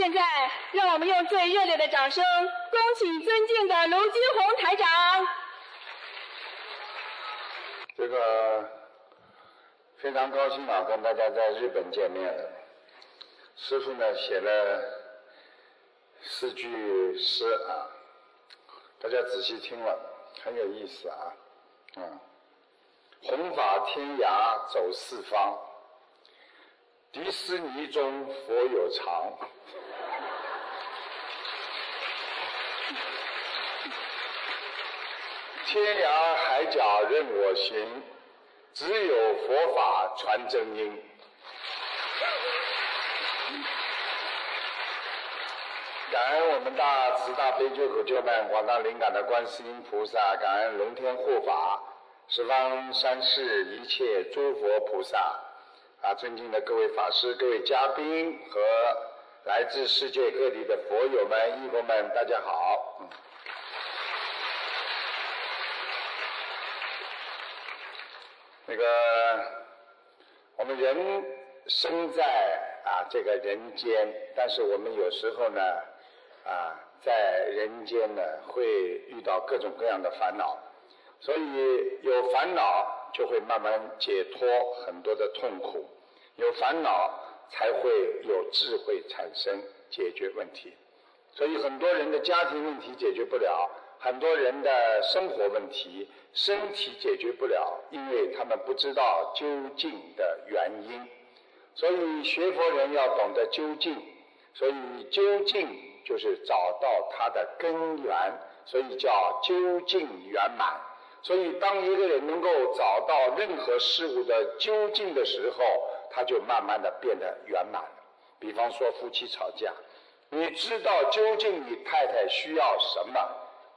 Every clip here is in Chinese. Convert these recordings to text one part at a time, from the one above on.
现在，让我们用最热烈的掌声，恭请尊敬的卢金红台长。这个非常高兴啊，跟大家在日本见面了。师傅呢写了四句诗啊，大家仔细听了，很有意思啊。嗯，弘法天涯走四方，迪士尼中佛有常。天涯海角任我行，只有佛法传真音。感恩我们大慈大悲救苦救难广大灵感的观世音菩萨，感恩龙天护法，十方三世一切诸佛菩萨，啊，尊敬的各位法师、各位嘉宾和来自世界各地的佛友们、义工们，大家好。嗯那个，我们人生在啊这个人间，但是我们有时候呢，啊在人间呢会遇到各种各样的烦恼，所以有烦恼就会慢慢解脱很多的痛苦，有烦恼才会有智慧产生，解决问题。所以很多人的家庭问题解决不了。很多人的生活问题、身体解决不了，因为他们不知道究竟的原因。所以学佛人要懂得究竟，所以究竟就是找到它的根源，所以叫究竟圆满。所以当一个人能够找到任何事物的究竟的时候，他就慢慢的变得圆满了。比方说夫妻吵架，你知道究竟你太太需要什么？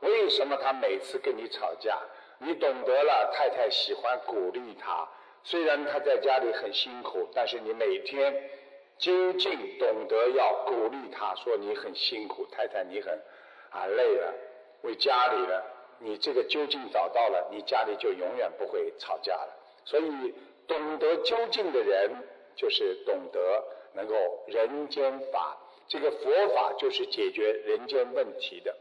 为什么他每次跟你吵架？你懂得了，太太喜欢鼓励他。虽然他在家里很辛苦，但是你每天究竟懂得要鼓励他，说你很辛苦，太太你很啊累了，为家里了。你这个究竟找到了，你家里就永远不会吵架了。所以懂得究竟的人，就是懂得能够人间法。这个佛法就是解决人间问题的。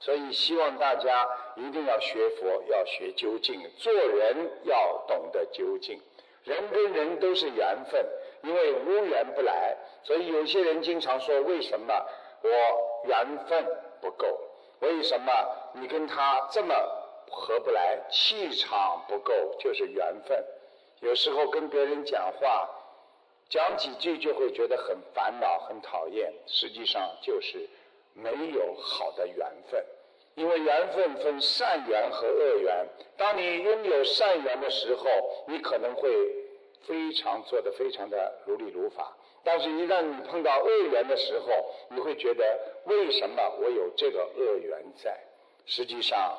所以希望大家一定要学佛，要学究竟，做人要懂得究竟。人跟人都是缘分，因为无缘不来。所以有些人经常说：“为什么我缘分不够？为什么你跟他这么合不来？气场不够，就是缘分。”有时候跟别人讲话，讲几句就会觉得很烦恼、很讨厌，实际上就是没有好的缘分。因为缘分分善缘和恶缘，当你拥有善缘的时候，你可能会非常做得非常的如理如法；但是，一旦你碰到恶缘的时候，你会觉得为什么我有这个恶缘在？实际上，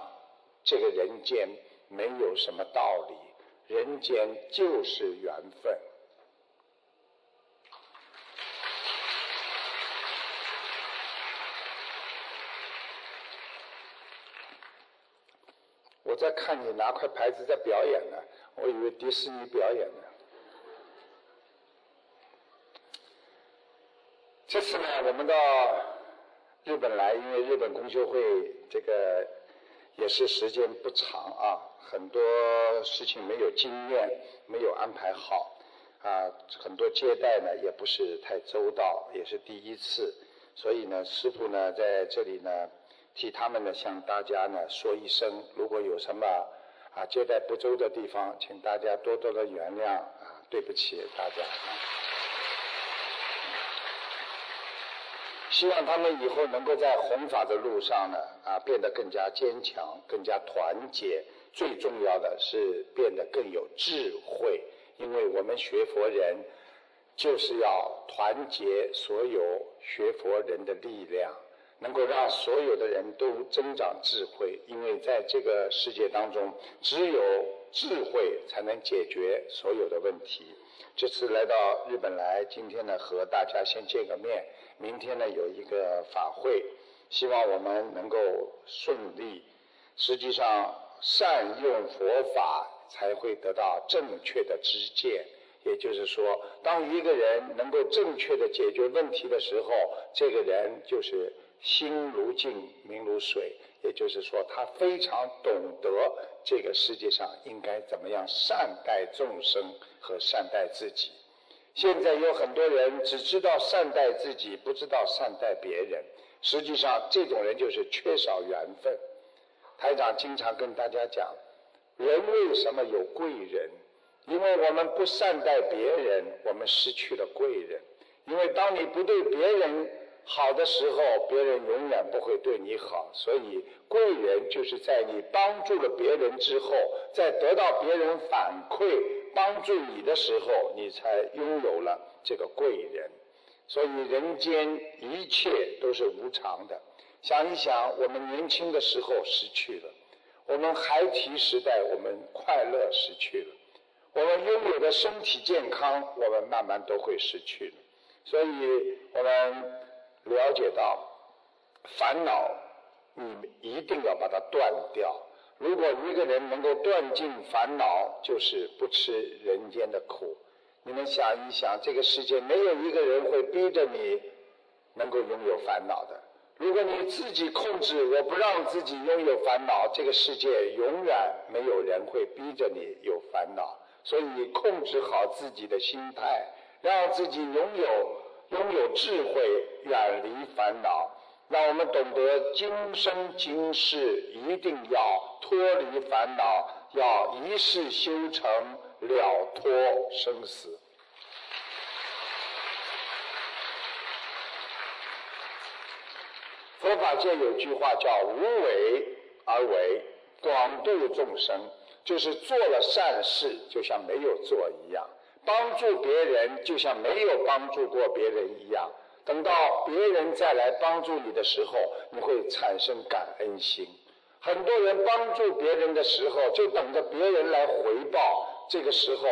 这个人间没有什么道理，人间就是缘分。我在看你拿块牌子在表演呢，我以为迪士尼表演呢。这次呢，我们到日本来，因为日本公休会这个也是时间不长啊，很多事情没有经验，没有安排好啊，很多接待呢也不是太周到，也是第一次，所以呢，师傅呢在这里呢。替他们呢，向大家呢说一声，如果有什么啊接待不周的地方，请大家多多的原谅啊，对不起大家啊。希望他们以后能够在弘法的路上呢啊变得更加坚强，更加团结，最重要的是变得更有智慧，因为我们学佛人就是要团结所有学佛人的力量。能够让所有的人都增长智慧，因为在这个世界当中，只有智慧才能解决所有的问题。这次来到日本来，今天呢和大家先见个面，明天呢有一个法会，希望我们能够顺利。实际上，善用佛法才会得到正确的知见。也就是说，当一个人能够正确的解决问题的时候，这个人就是心如镜，明如水。也就是说，他非常懂得这个世界上应该怎么样善待众生和善待自己。现在有很多人只知道善待自己，不知道善待别人。实际上，这种人就是缺少缘分。台长经常跟大家讲，人为什么有贵人？因为我们不善待别人，我们失去了贵人。因为当你不对别人好的时候，别人永远不会对你好。所以，贵人就是在你帮助了别人之后，在得到别人反馈帮助你的时候，你才拥有了这个贵人。所以，人间一切都是无常的。想一想，我们年轻的时候失去了，我们孩提时代我们快乐失去了。我们拥有的身体健康，我们慢慢都会失去了。所以，我们了解到，烦恼，你一定要把它断掉。如果一个人能够断尽烦恼，就是不吃人间的苦。你们想一想，这个世界没有一个人会逼着你能够拥有烦恼的。如果你自己控制，我不让自己拥有烦恼，这个世界永远没有人会逼着你有烦恼。所以你，控制好自己的心态，让自己拥有拥有智慧，远离烦恼，让我们懂得今生今世一定要脱离烦恼，要一世修成了脱生死。佛法界有句话叫“无为而为，广度众生”。就是做了善事，就像没有做一样；帮助别人，就像没有帮助过别人一样。等到别人再来帮助你的时候，你会产生感恩心。很多人帮助别人的时候，就等着别人来回报。这个时候，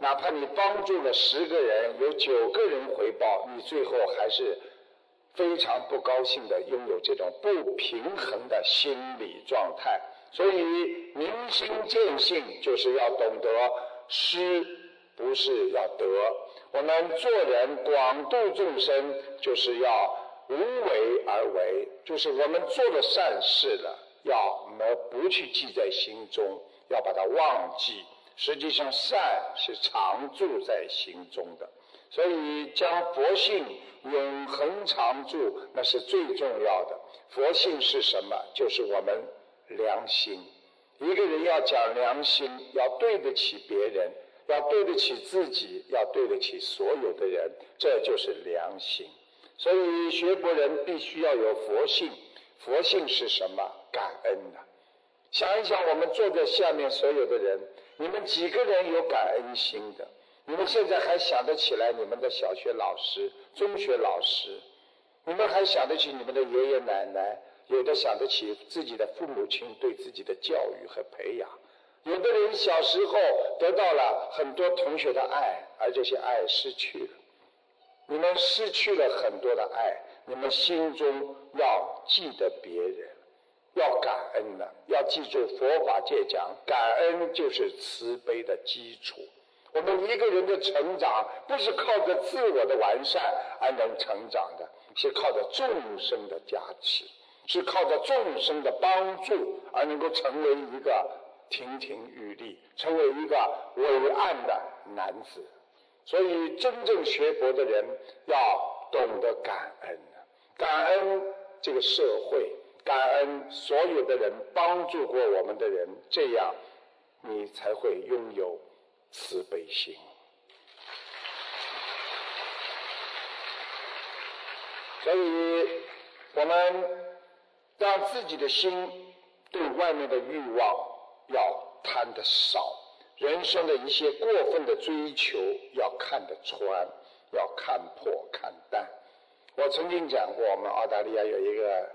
哪怕你帮助了十个人，有九个人回报，你最后还是非常不高兴的，拥有这种不平衡的心理状态。所以明心见性就是要懂得施，不是要得。我们做人广度众生，就是要无为而为，就是我们做了善事了，要么不去记在心中，要把它忘记。实际上善是常住在心中的，所以将佛性永恒常住，那是最重要的。佛性是什么？就是我们。良心，一个人要讲良心，要对得起别人，要对得起自己，要对得起所有的人，这就是良心。所以学佛人必须要有佛性。佛性是什么？感恩呐！想一想，我们坐在下面所有的人，你们几个人有感恩心的？你们现在还想得起来你们的小学老师、中学老师？你们还想得起你们的爷爷奶奶？有的想得起自己的父母亲对自己的教育和培养，有的人小时候得到了很多同学的爱，而这些爱失去了。你们失去了很多的爱，你们心中要记得别人，要感恩的，要记住佛法界讲，感恩就是慈悲的基础。我们一个人的成长不是靠着自我的完善而能成长的，是靠着众生的加持。是靠着众生的帮助而能够成为一个亭亭玉立，成为一个伟岸的男子。所以，真正学佛的人要懂得感恩，感恩这个社会，感恩所有的人帮助过我们的人，这样你才会拥有慈悲心。所以，我们。让自己的心对外面的欲望要贪得少，人生的一些过分的追求要看得穿，要看破看淡。我曾经讲过，我们澳大利亚有一个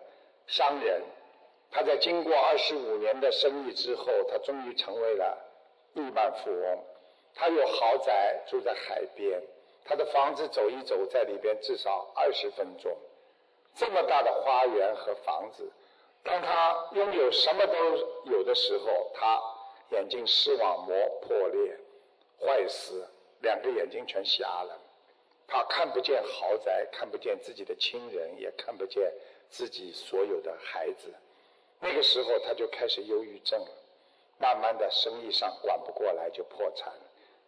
商人，他在经过二十五年的生意之后，他终于成为了亿万富翁。他有豪宅住在海边，他的房子走一走在里边至少二十分钟。这么大的花园和房子，当他拥有什么都有的时候，他眼睛视网膜破裂、坏死，两个眼睛全瞎了，他看不见豪宅，看不见自己的亲人，也看不见自己所有的孩子。那个时候他就开始忧郁症了，慢慢的生意上管不过来就破产，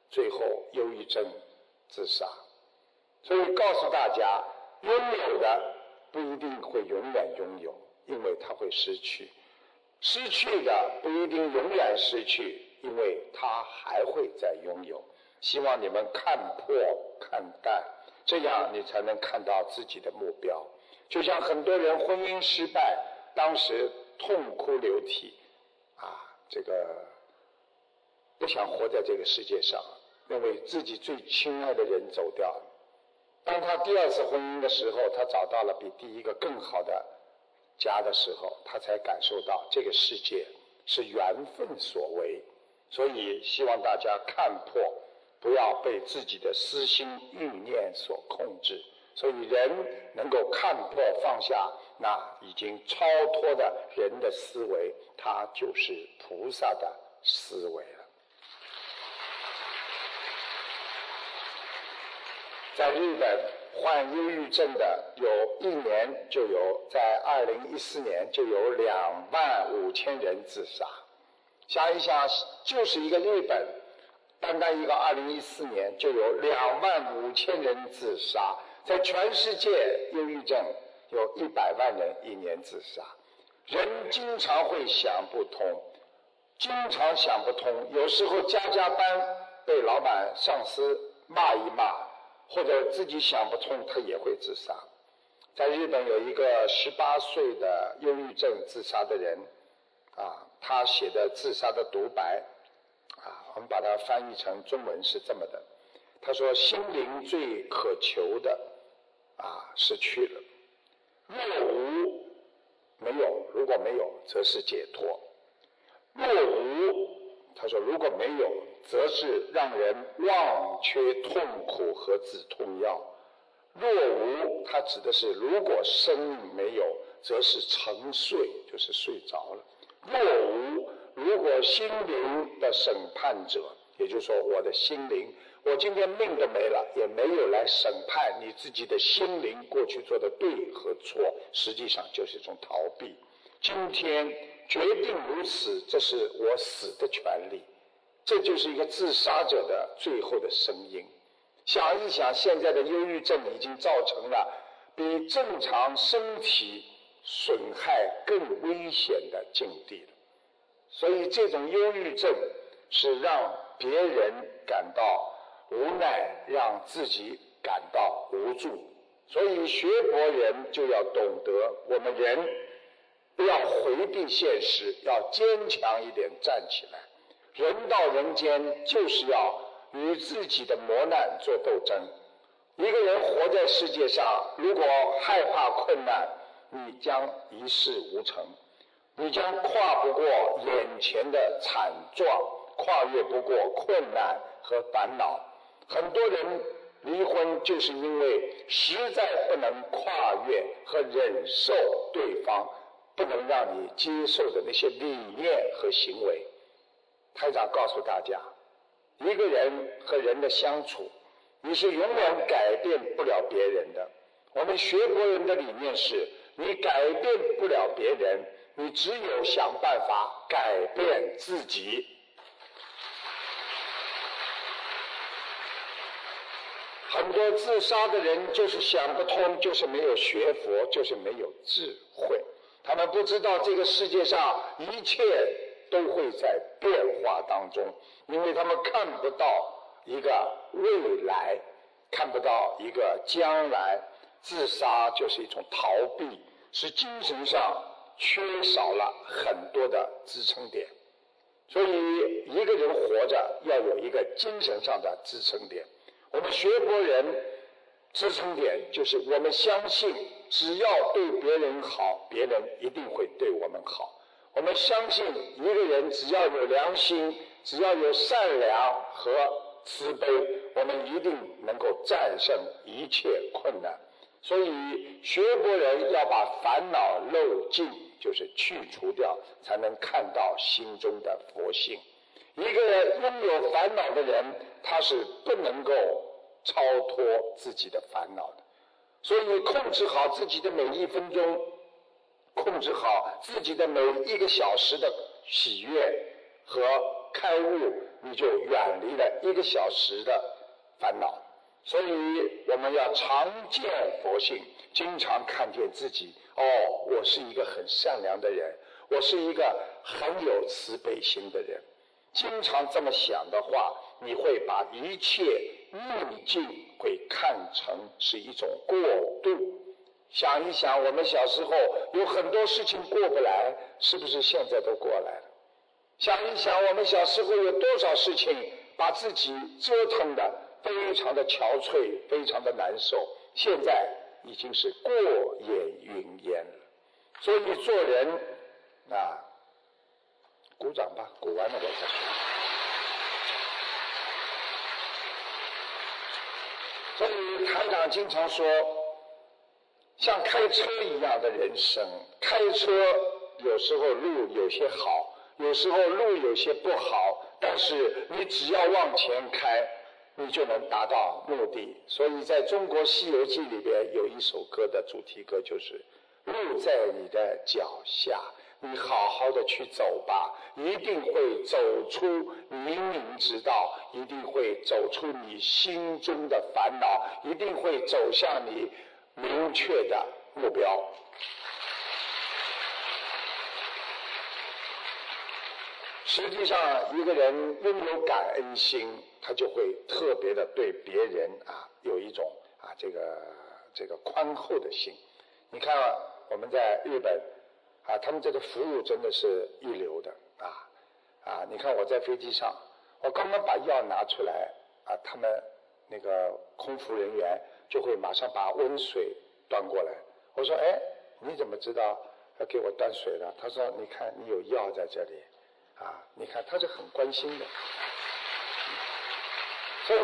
最后忧郁症自杀。所以告诉大家，拥有的不一定会永远拥有，因为他会失去；失去的不一定永远失去，因为他还会再拥有。希望你们看破看淡，这样你才能看到自己的目标。就像很多人婚姻失败，当时。痛哭流涕，啊，这个不想活在这个世界上，认为自己最亲爱的人走掉了。当他第二次婚姻的时候，他找到了比第一个更好的家的时候，他才感受到这个世界是缘分所为。所以希望大家看破，不要被自己的私心欲念所控制。所以人能够看破放下。那已经超脱的人的思维，他就是菩萨的思维了。在日本患忧郁症的有一年就有，在二零一四年就有两万五千人自杀。想一想，就是一个日本，单单一个二零一四年就有两万五千人自杀，在全世界忧郁症。有一百万人一年自杀，人经常会想不通，经常想不通。有时候加加班被老板、上司骂一骂，或者自己想不通，他也会自杀。在日本有一个十八岁的忧郁症自杀的人，啊，他写的自杀的独白，啊，我们把它翻译成中文是这么的：他说，心灵最渴求的，啊，失去了。若无没有，如果没有，则是解脱；若无，他说如果没有，则是让人忘却痛苦和止痛药；若无，它指的是如果生命没有，则是沉睡，就是睡着了；若无，如果心灵的审判者，也就是说我的心灵。我今天命都没了，也没有来审判你自己的心灵过去做的对和错，实际上就是一种逃避。今天决定如此，这是我死的权利，这就是一个自杀者的最后的声音。想一想，现在的忧郁症已经造成了比正常身体损害更危险的境地了。所以，这种忧郁症是让别人感到。无奈让自己感到无助，所以学佛人就要懂得，我们人不要回避现实，要坚强一点站起来。人到人间就是要与自己的磨难做斗争。一个人活在世界上，如果害怕困难，你将一事无成，你将跨不过眼前的惨状，跨越不过困难和烦恼。很多人离婚就是因为实在不能跨越和忍受对方不能让你接受的那些理念和行为。台长告诉大家，一个人和人的相处，你是永远改变不了别人的。我们学佛人的理念是：你改变不了别人，你只有想办法改变自己。很多自杀的人就是想不通，就是没有学佛，就是没有智慧。他们不知道这个世界上一切都会在变化当中，因为他们看不到一个未来，看不到一个将来。自杀就是一种逃避，是精神上缺少了很多的支撑点。所以，一个人活着要有一个精神上的支撑点。我们学佛人支撑点就是我们相信，只要对别人好，别人一定会对我们好。我们相信一个人只要有良心，只要有善良和慈悲，我们一定能够战胜一切困难。所以学佛人要把烦恼漏尽，就是去除掉，才能看到心中的佛性。一个拥有烦恼的人。他是不能够超脱自己的烦恼的。所以，控制好自己的每一分钟，控制好自己的每一个小时的喜悦和开悟，你就远离了一个小时的烦恼。所以，我们要常见佛性，经常看见自己。哦，我是一个很善良的人，我是一个很有慈悲心的人。经常这么想的话，你会把一切逆境会看成是一种过渡。想一想，我们小时候有很多事情过不来，是不是现在都过来了？想一想，我们小时候有多少事情把自己折腾的非常的憔悴，非常的难受，现在已经是过眼云烟了。所以做人啊。鼓掌吧，鼓完了我再说。所以台长经常说，像开车一样的人生，开车有时候路有些好，有时候路有些不好，但是你只要往前开，你就能达到目的。所以在中国《西游记》里边有一首歌的主题歌就是“路在你的脚下”。你好好的去走吧，一定会走出冥冥之道，一定会走出你心中的烦恼，一定会走向你明确的目标。实际上，一个人拥有感恩心，他就会特别的对别人啊有一种啊这个这个宽厚的心。你看啊我们在日本。啊，他们这个服务真的是一流的啊！啊，你看我在飞机上，我刚刚把药拿出来，啊，他们那个空服人员就会马上把温水端过来。我说：“哎，你怎么知道要给我端水了？”他说：“你看，你有药在这里，啊，你看，他是很关心的。所以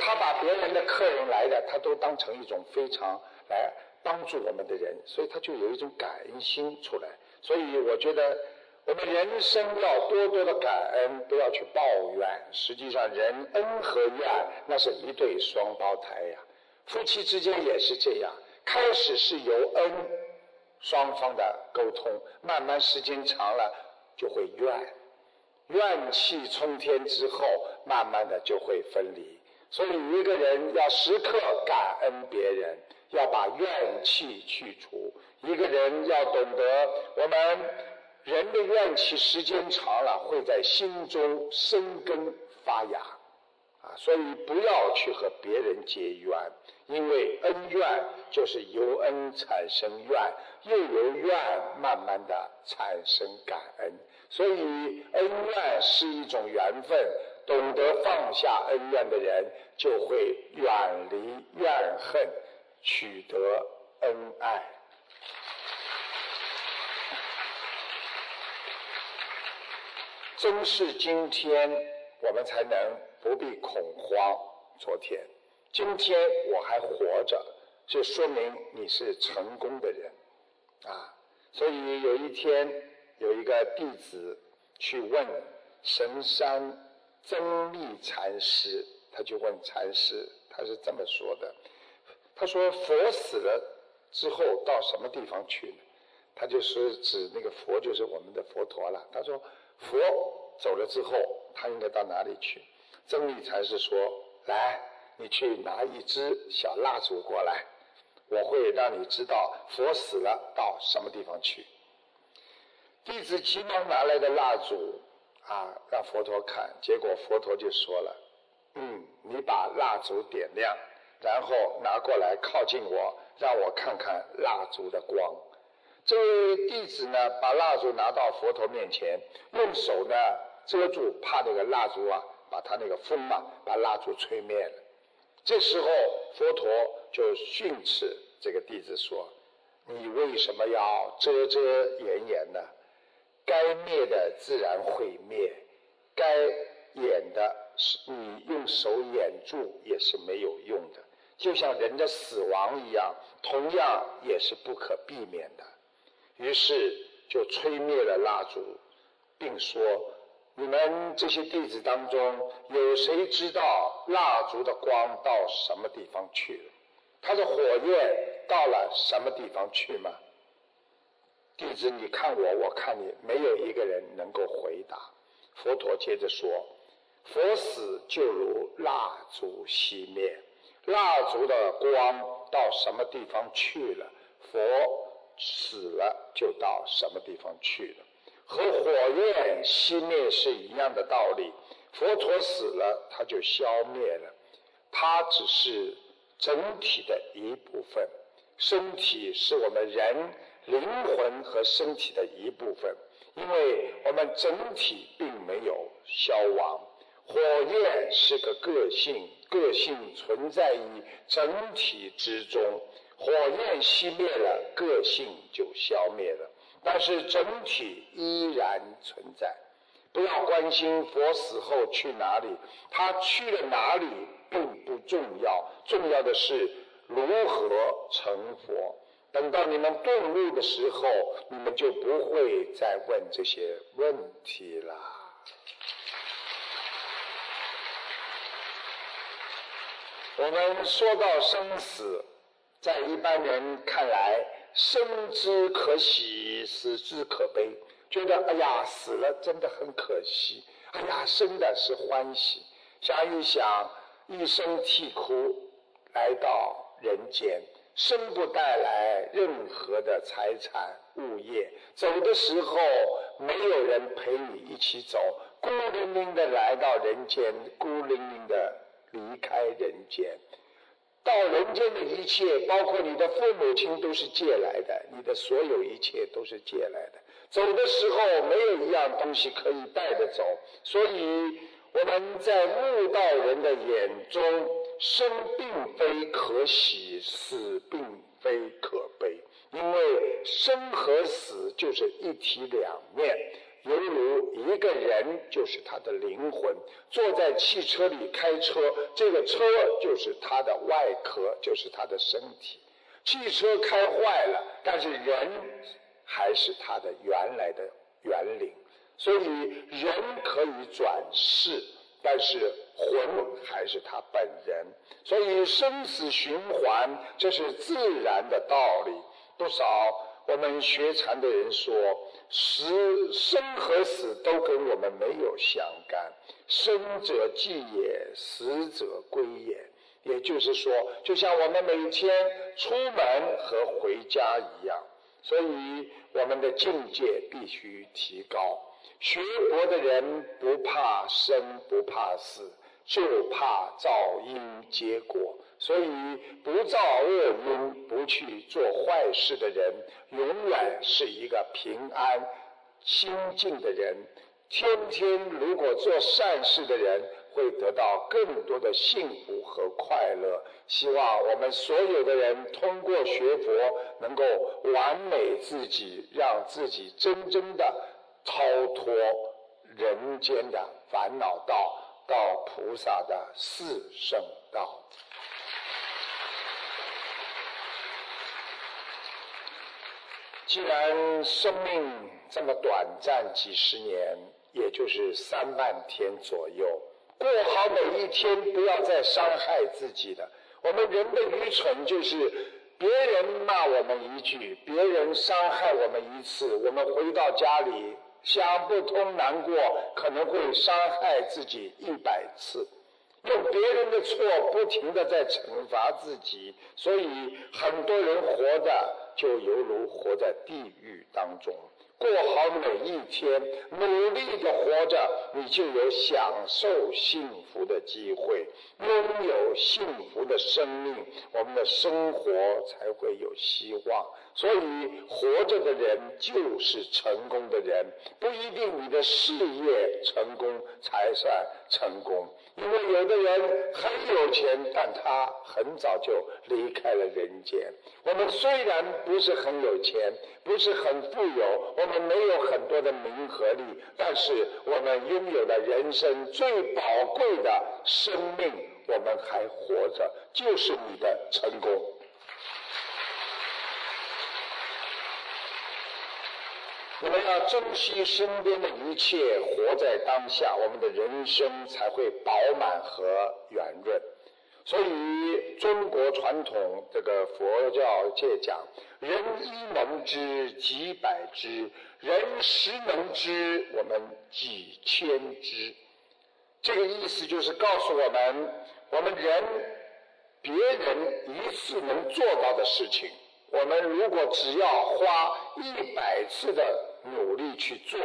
他把别人的客人来的，他都当成一种非常来。”帮助我们的人，所以他就有一种感恩心出来。所以我觉得，我们人生要多多的感恩，不要去抱怨。实际上，人恩和怨那是一对双胞胎呀。夫妻之间也是这样，开始是由恩双方的沟通，慢慢时间长了就会怨，怨气冲天之后，慢慢的就会分离。所以一个人要时刻感恩别人。要把怨气去除。一个人要懂得，我们人的怨气时间长了会在心中生根发芽，所以不要去和别人结怨，因为恩怨就是由恩产生怨，又由怨慢慢的产生感恩，所以恩怨是一种缘分。懂得放下恩怨的人，就会远离怨恨。取得恩爱，真是今天我们才能不必恐慌。昨天，今天我还活着，就说明你是成功的人啊！所以有一天，有一个弟子去问神山增密禅师，他就问禅师，他是这么说的。他说：“佛死了之后到什么地方去呢？”他就是指那个佛，就是我们的佛陀了。他说：“佛走了之后，他应该到哪里去？”真理禅师说：“来，你去拿一支小蜡烛过来，我会让你知道佛死了到什么地方去。”弟子急忙拿来的蜡烛啊，让佛陀看，结果佛陀就说了：“嗯，你把蜡烛点亮。”然后拿过来靠近我，让我看看蜡烛的光。这位弟子呢，把蜡烛拿到佛陀面前，用手呢遮住，怕那个蜡烛啊，把他那个风嘛，把蜡烛吹灭了。这时候佛陀就训斥这个弟子说：“你为什么要遮遮掩掩呢？该灭的自然会灭，该掩的是你用手掩住也是没有用的。”就像人的死亡一样，同样也是不可避免的。于是就吹灭了蜡烛，并说：“你们这些弟子当中，有谁知道蜡烛的光到什么地方去了？它的火焰到了什么地方去吗？弟子，你看我，我看你，没有一个人能够回答。佛陀接着说：“佛死就如蜡烛熄灭，蜡烛的光到什么地方去了？佛死了就到什么地方去了？和火焰熄灭是一样的道理。佛陀死了，他就消灭了，他只是整体的一部分。身体是我们人。”灵魂和身体的一部分，因为我们整体并没有消亡。火焰是个个性，个性存在于整体之中。火焰熄灭了，个性就消灭了，但是整体依然存在。不要关心佛死后去哪里，他去了哪里并不重要，重要的是如何成佛。等到你们顿悟的时候，你们就不会再问这些问题了。我们说到生死，在一般人看来，生之可喜，死之可悲，觉得哎呀，死了真的很可惜；哎呀，生的是欢喜。想一想，一生啼哭来到人间。生不带来任何的财产物业，走的时候没有人陪你一起走，孤零零的来到人间，孤零零的离开人间。到人间的一切，包括你的父母亲，都是借来的，你的所有一切都是借来的。走的时候没有一样东西可以带着走，所以我们在悟道人的眼中。生并非可喜，死并非可悲，因为生和死就是一体两面，犹如一个人就是他的灵魂，坐在汽车里开车，这个车就是他的外壳，就是他的身体。汽车开坏了，但是人还是他的原来的原灵，所以人可以转世。但是魂还是他本人，所以生死循环这是自然的道理。不少我们学禅的人说，死生和死都跟我们没有相干，生者寂也，死者归也。也就是说，就像我们每天出门和回家一样，所以我们的境界必须提高。学佛的人不怕生，不怕死，就怕造因结果。所以不造恶因，不去做坏事的人，永远是一个平安、清净的人。天天如果做善事的人，会得到更多的幸福和快乐。希望我们所有的人通过学佛，能够完美自己，让自己真正的。超脱人间的烦恼道，到菩萨的四圣道。既然生命这么短暂，几十年，也就是三万天左右，过好每一天，不要再伤害自己了。我们人的愚蠢就是，别人骂我们一句，别人伤害我们一次，我们回到家里。想不通、难过，可能会伤害自己一百次，用别人的错不停的在惩罚自己，所以很多人活的就犹如活在地狱当中。过好每一天，努力的活着，你就有享受幸福的机会，拥有幸福的生命，我们的生活才会有希望。所以，活着的人就是成功的人，不一定你的事业成功才算成功。因为有的人很有钱，但他很早就离开了人间。我们虽然不是很有钱，不是很富有，我们没有很多的名和利，但是我们拥有了人生最宝贵的生命，我们还活着，就是你的成功。我们要珍惜身边的一切，活在当下，我们的人生才会饱满和圆润。所以，中国传统这个佛教界讲，人一能知几百知，人十能知我们几千知。这个意思就是告诉我们，我们人别人一次能做到的事情，我们如果只要花一百次的努力去做，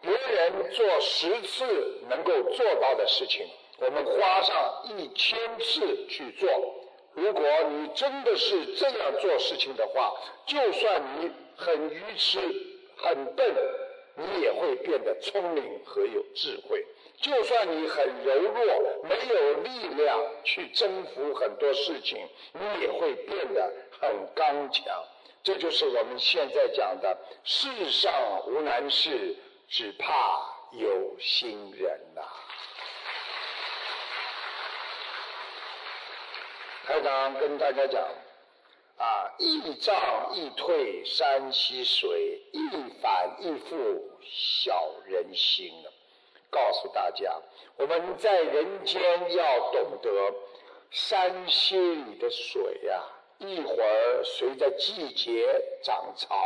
别人做十次能够做到的事情。我们花上一千次去做，如果你真的是这样做事情的话，就算你很愚痴、很笨，你也会变得聪明和有智慧；就算你很柔弱、没有力量去征服很多事情，你也会变得很刚强。这就是我们现在讲的“世上无难事，只怕有心人”呐。台长跟大家讲，啊，一涨一退山溪水，一反一复小人心告诉大家，我们在人间要懂得，山溪里的水呀，一会儿随着季节涨潮，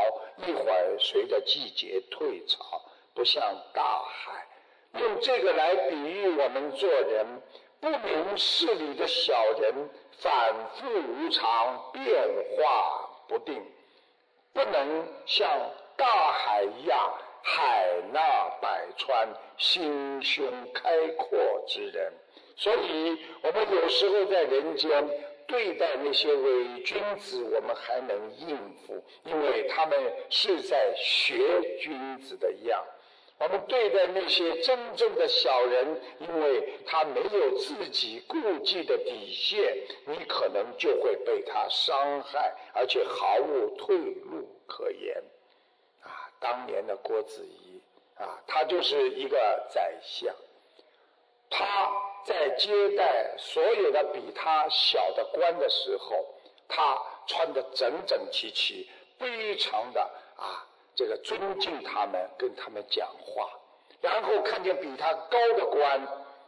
一会儿随着季节退潮，不像大海。用这个来比喻我们做人，不明事理的小人。反复无常，变化不定，不能像大海一样海纳百川、心胸开阔之人。所以，我们有时候在人间对待那些伪君子，我们还能应付，因为他们是在学君子的样。我们对待那些真正的小人，因为他没有自己顾忌的底线，你可能就会被他伤害，而且毫无退路可言。啊，当年的郭子仪啊，他就是一个宰相，他在接待所有的比他小的官的时候，他穿得整整齐齐，非常的啊。这个尊敬他们，跟他们讲话，然后看见比他高的官，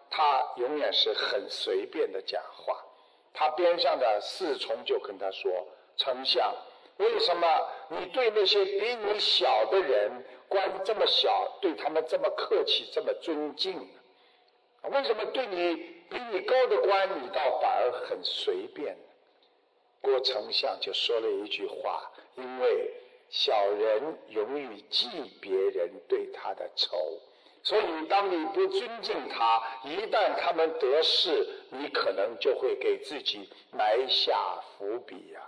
他永远是很随便的讲话。他边上的侍从就跟他说：“丞相，为什么你对那些比你小的人，官这么小，对他们这么客气，这么尊敬？为什么对你比你高的官，你倒反而很随便？”郭丞相就说了一句话：“因为。”小人容易记别人对他的仇，所以当你不尊敬他，一旦他们得势，你可能就会给自己埋下伏笔呀。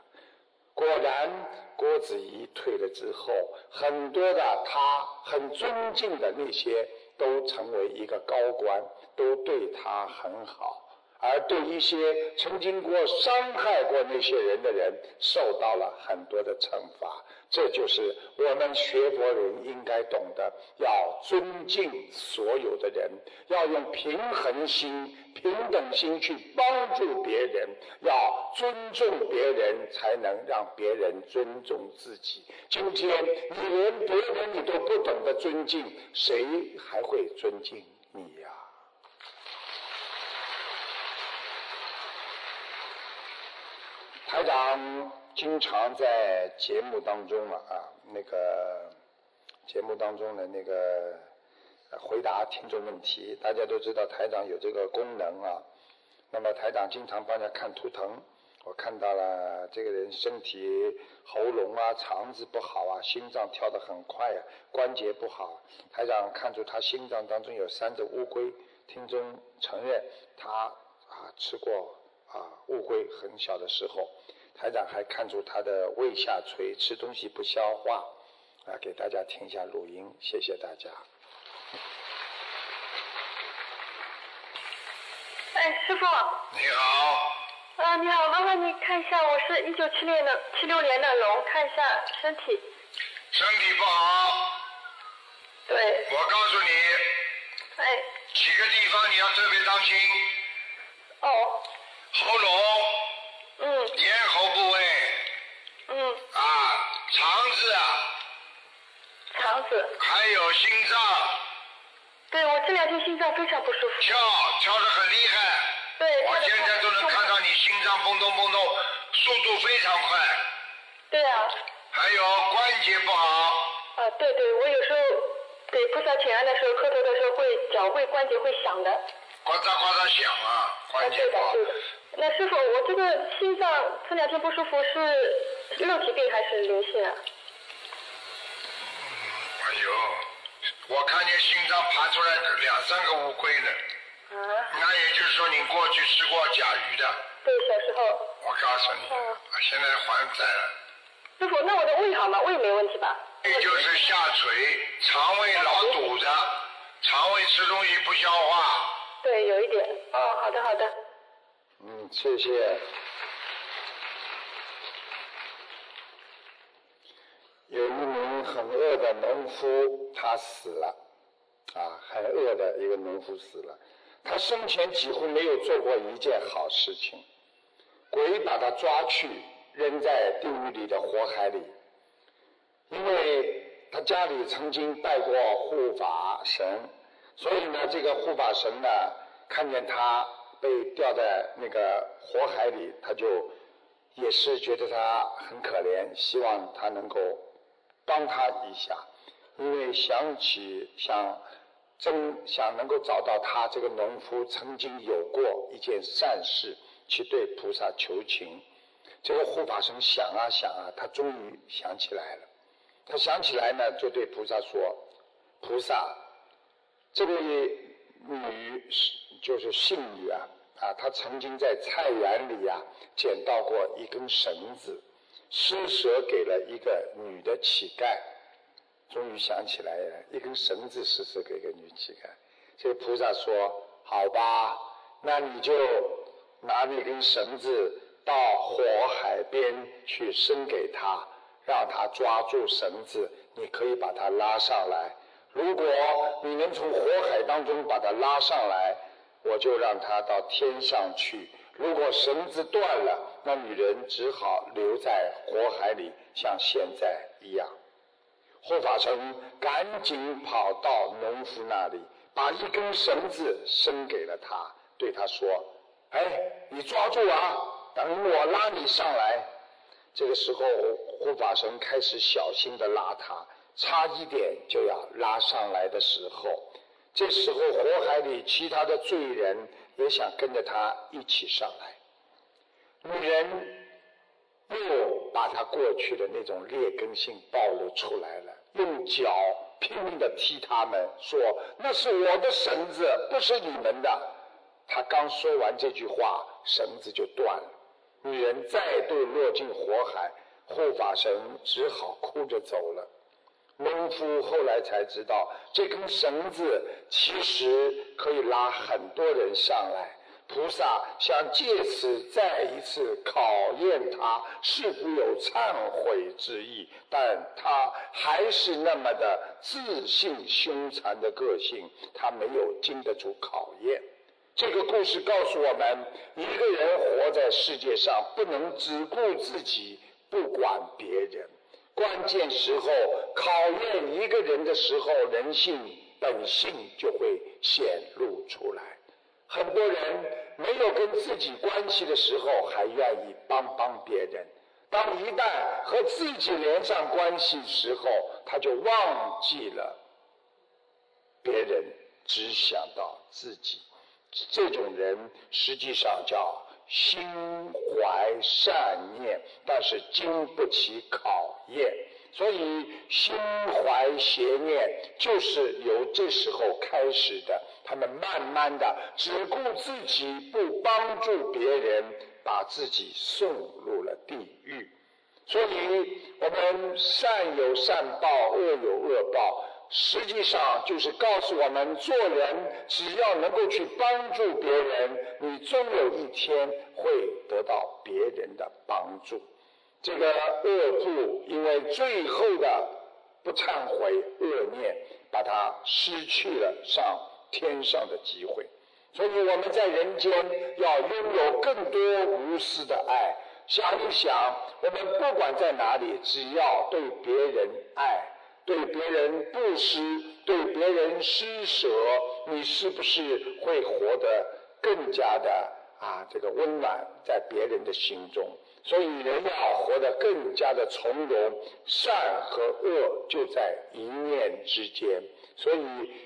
果然，郭子仪退了之后，很多的他很尊敬的那些都成为一个高官，都对他很好。而对一些曾经过伤害过那些人的人，受到了很多的惩罚。这就是我们学佛人应该懂得，要尊敬所有的人，要用平衡心、平等心去帮助别人，要尊重别人，才能让别人尊重自己。今天你连别人你都不懂得尊敬，谁还会尊敬你呀？台长经常在节目当中了啊，那个节目当中的那个回答听众问题，大家都知道台长有这个功能啊。那么台长经常帮人家看图腾，我看到了这个人身体喉咙啊、肠子不好啊，心脏跳得很快啊，关节不好。台长看出他心脏当中有三只乌龟，听众承认他啊吃过。啊，误会很小的时候，台长还看出他的胃下垂，吃东西不消化，啊，给大家听一下录音，谢谢大家。哎，师傅。你好。啊，你好，麻烦你看一下，我是一九七六的七六年的龙，看一下身体。身体不好。对。我告诉你。哎。几个地方你要特别当心。哦。喉咙，嗯，咽喉部位，嗯，啊，肠子啊，肠子。还有心脏。对，我这两天心脏非常不舒服。跳跳的很厉害。对。我现在都能看到你心脏蹦动蹦动，速度非常快。对啊。还有关节不好。啊，对对，我有时候给菩萨请安的时候，磕头的时候会脚会关节会响的。呱嗒呱嗒响啊，关节不好。那师傅，我这个心脏这两天不舒服是肉体病还是灵性啊？哎呦，我看见心脏爬出来两三个乌龟呢。啊。那也就是说你过去吃过甲鱼的。对，小时候。我告诉你，现在还债了。师傅，那我的胃好吗？胃没问题吧？胃就是下垂，肠胃老堵着，肠胃吃东西不消化。对，有一点。哦，好的，好的。嗯，谢谢。有一名很饿的农夫，他死了，啊，很饿的一个农夫死了。他生前几乎没有做过一件好事情，鬼把他抓去，扔在地狱里的火海里。因为他家里曾经拜过护法神，所以呢，这个护法神呢，看见他。被掉在那个火海里，他就也是觉得他很可怜，希望他能够帮他一下，因为想起想真想能够找到他这个农夫曾经有过一件善事，去对菩萨求情。这个护法神想啊想啊，他终于想起来了。他想起来呢，就对菩萨说：“菩萨，这位女是。”就是信女啊，啊，她曾经在菜园里呀捡到过一根绳子，施舍给了一个女的乞丐。终于想起来了，一根绳子施舍给一个女乞丐。这个菩萨说：“好吧，那你就拿那根绳子到火海边去伸给他，让他抓住绳子，你可以把他拉上来。如果你能从火海当中把他拉上来。”我就让他到天上去。如果绳子断了，那女人只好留在火海里，像现在一样。护法神赶紧跑到农夫那里，把一根绳子伸给了他，对他说：“哎，你抓住啊，等我拉你上来。”这个时候，护法神开始小心地拉他，差一点就要拉上来的时候。这时候，火海里其他的罪人也想跟着他一起上来。女人又把她过去的那种劣根性暴露出来了，用脚拼命的踢他们，说：“那是我的绳子，不是你们的。”他刚说完这句话，绳子就断了。女人再度落进火海，护法神只好哭着走了。农夫后来才知道，这根绳子其实可以拉很多人上来。菩萨想借此再一次考验他是否有忏悔之意，但他还是那么的自信凶残的个性，他没有经得住考验。这个故事告诉我们，一个人活在世界上，不能只顾自己，不管别人。关键时候考验一个人的时候，人性本性就会显露出来。很多人没有跟自己关系的时候，还愿意帮帮别人；当一旦和自己连上关系时候，他就忘记了别人，只想到自己。这种人实际上叫。心怀善念，但是经不起考业，所以心怀邪念就是由这时候开始的。他们慢慢的只顾自己，不帮助别人，把自己送入了地狱。所以，我们善有善报，恶有恶报。实际上就是告诉我们，做人只要能够去帮助别人，你终有一天会得到别人的帮助。这个恶妇因为最后的不忏悔恶念，把他失去了上天上的机会。所以我们在人间要拥有更多无私的爱。想一想，我们不管在哪里，只要对别人爱。对别人布施，对别人施舍，你是不是会活得更加的啊这个温暖在别人的心中？所以人要活得更加的从容，善和恶就在一念之间。所以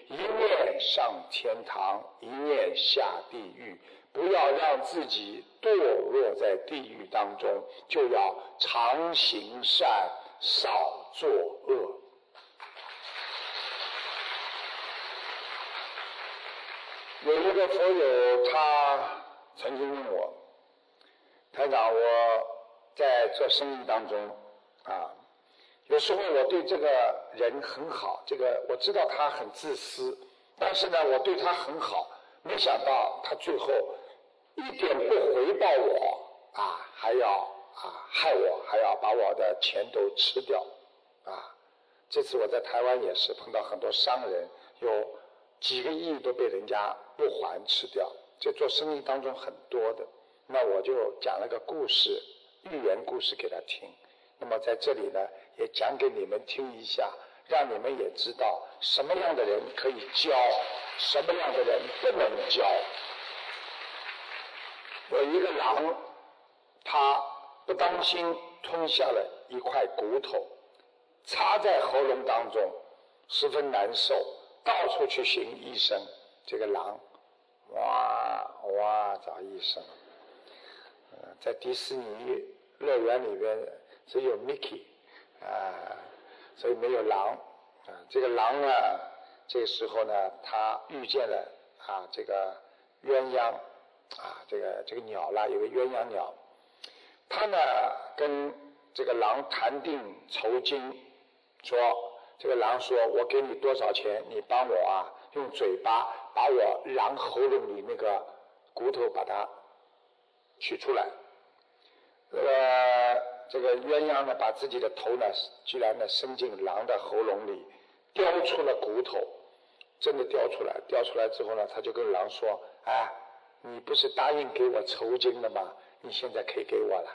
一念上天堂，一念下地狱。不要让自己堕落在地狱当中，就要常行善，少作恶。有一个佛友，他曾经问我：“台长，我在做生意当中啊，有时候我对这个人很好，这个我知道他很自私，但是呢，我对他很好，没想到他最后。”一点不回报我啊，还要啊害我，还要把我的钱都吃掉啊！这次我在台湾也是碰到很多商人，有几个亿都被人家不还吃掉。这做生意当中很多的，那我就讲了个故事，寓言故事给他听。那么在这里呢，也讲给你们听一下，让你们也知道什么样的人可以教，什么样的人不能教。有一个狼，他不当心吞下了一块骨头，插在喉咙当中，十分难受，到处去寻医生。这个狼，哇哇找医生。在迪士尼乐园里边只有 Mickey 啊，所以没有狼啊。这个狼呢，这个时候呢，他遇见了啊这个鸳鸯。啊，这个这个鸟啦，有个鸳鸯鸟，它呢跟这个狼谈定酬金，说这个狼说，我给你多少钱，你帮我啊，用嘴巴把我狼喉咙里那个骨头把它取出来。这个这个鸳鸯呢，把自己的头呢，居然呢伸进狼的喉咙里，叼出了骨头，真的叼出来，叼出来之后呢，他就跟狼说，哎。你不是答应给我酬金了吗？你现在可以给我了，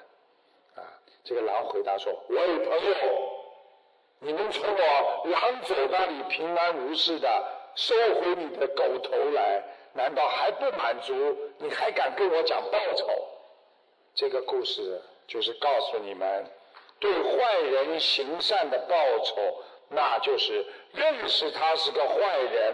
啊！这个狼回答说：“喂，朋友，你能从我狼嘴巴里平安无事的收回你的狗头来，难道还不满足？你还敢跟我讲报酬？”这个故事就是告诉你们，对坏人行善的报酬，那就是认识他是个坏人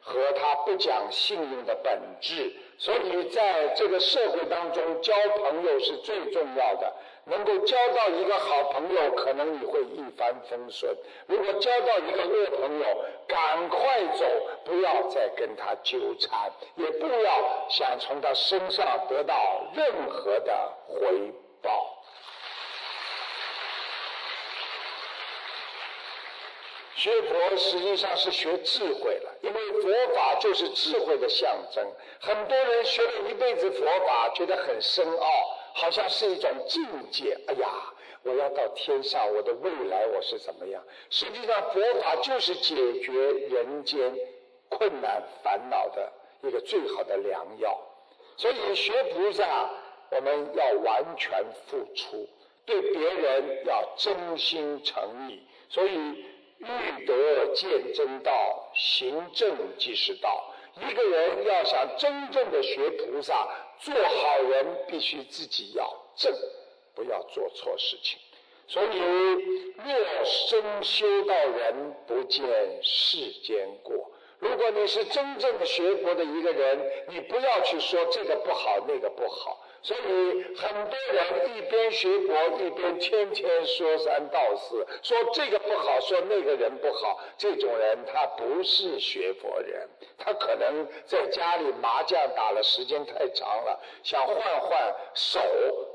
和他不讲信用的本质。所以，在这个社会当中，交朋友是最重要的。能够交到一个好朋友，可能你会一帆风顺；如果交到一个恶朋友，赶快走，不要再跟他纠缠，也不要想从他身上得到任何的回报。学佛实际上是学智慧了，因为佛法就是智慧的象征。很多人学了一辈子佛法，觉得很深奥，好像是一种境界。哎呀，我要到天上，我的未来我是怎么样？实际上，佛法就是解决人间困难烦恼的一个最好的良药。所以学菩萨，我们要完全付出，对别人要真心诚意。所以。欲得见真道，行正即是道。一个人要想真正的学菩萨，做好人，必须自己要正，不要做错事情。所以，若生修道人，不见世间过。如果你是真正的学佛的一个人，你不要去说这个不好，那个不好。所以很多人一边学佛一边天天说三道四，说这个不好，说那个人不好。这种人他不是学佛人，他可能在家里麻将打了时间太长了，想换换手